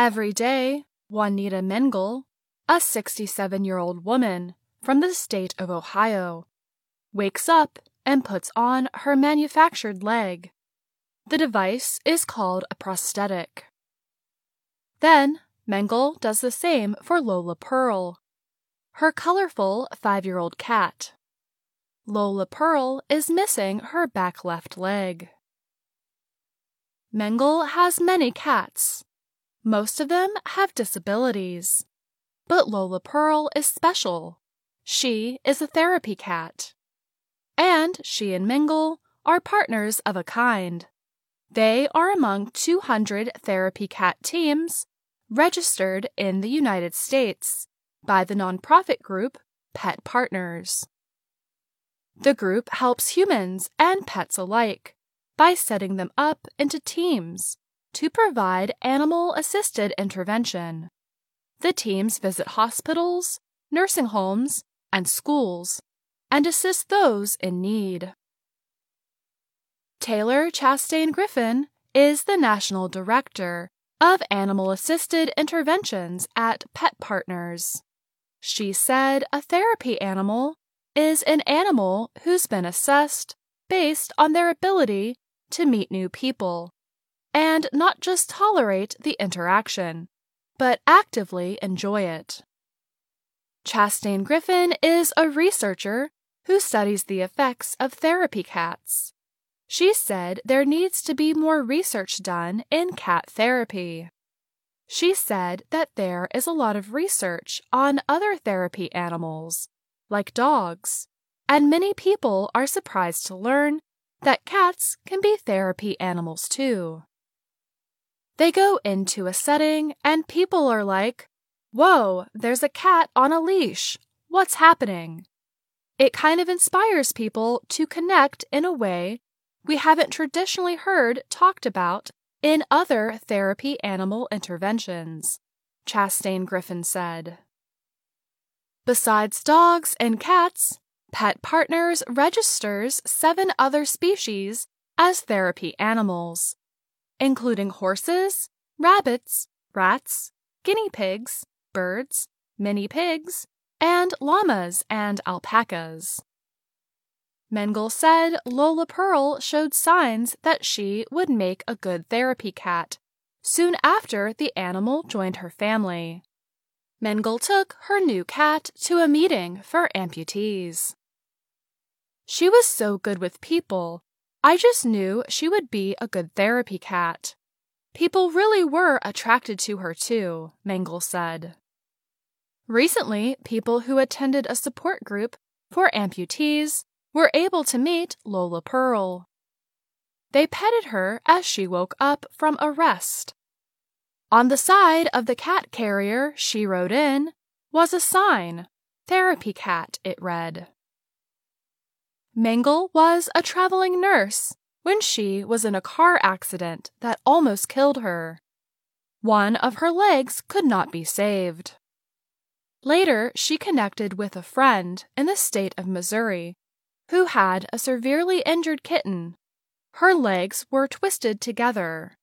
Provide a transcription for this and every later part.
Every day, Juanita Mengel, a 67 year old woman from the state of Ohio, wakes up and puts on her manufactured leg. The device is called a prosthetic. Then Mengel does the same for Lola Pearl, her colorful five year old cat. Lola Pearl is missing her back left leg. Mengel has many cats. Most of them have disabilities. But Lola Pearl is special. She is a therapy cat. And she and Mengel are partners of a kind. They are among 200 therapy cat teams registered in the United States by the nonprofit group Pet Partners. The group helps humans and pets alike by setting them up into teams to provide animal assisted intervention. The teams visit hospitals, nursing homes, and schools and assist those in need. Taylor Chastain Griffin is the National Director of Animal Assisted Interventions at Pet Partners. She said a therapy animal is an animal who's been assessed based on their ability to meet new people and not just tolerate the interaction, but actively enjoy it. Chastain Griffin is a researcher who studies the effects of therapy cats. She said there needs to be more research done in cat therapy. She said that there is a lot of research on other therapy animals, like dogs, and many people are surprised to learn that cats can be therapy animals too. They go into a setting and people are like, Whoa, there's a cat on a leash. What's happening? It kind of inspires people to connect in a way we haven't traditionally heard talked about in other therapy animal interventions, Chastain Griffin said. Besides dogs and cats, Pet Partners registers seven other species as therapy animals, including horses, rabbits, rats, guinea pigs, birds, mini pigs, and llamas and alpacas. Mengel said Lola Pearl showed signs that she would make a good therapy cat soon after the animal joined her family. Mengel took her new cat to a meeting for amputees. She was so good with people, I just knew she would be a good therapy cat. People really were attracted to her too, Mengel said. Recently, people who attended a support group for amputees were able to meet Lola Pearl. They petted her as she woke up from a rest. On the side of the cat carrier she rode in was a sign Therapy Cat, it read. Mengel was a traveling nurse when she was in a car accident that almost killed her. One of her legs could not be saved. Later, she connected with a friend in the state of Missouri who had a severely injured kitten. Her legs were twisted together.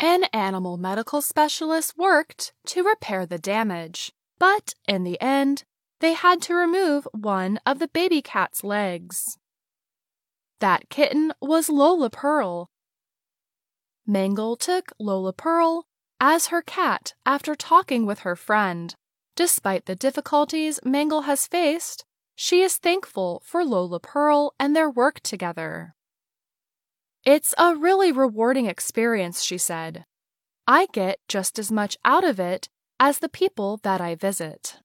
An animal medical specialist worked to repair the damage, but in the end, they had to remove one of the baby cat's legs. That kitten was Lola Pearl. Mengel took Lola Pearl as her cat after talking with her friend. Despite the difficulties Mengel has faced, she is thankful for Lola Pearl and their work together. It's a really rewarding experience, she said. I get just as much out of it as the people that I visit.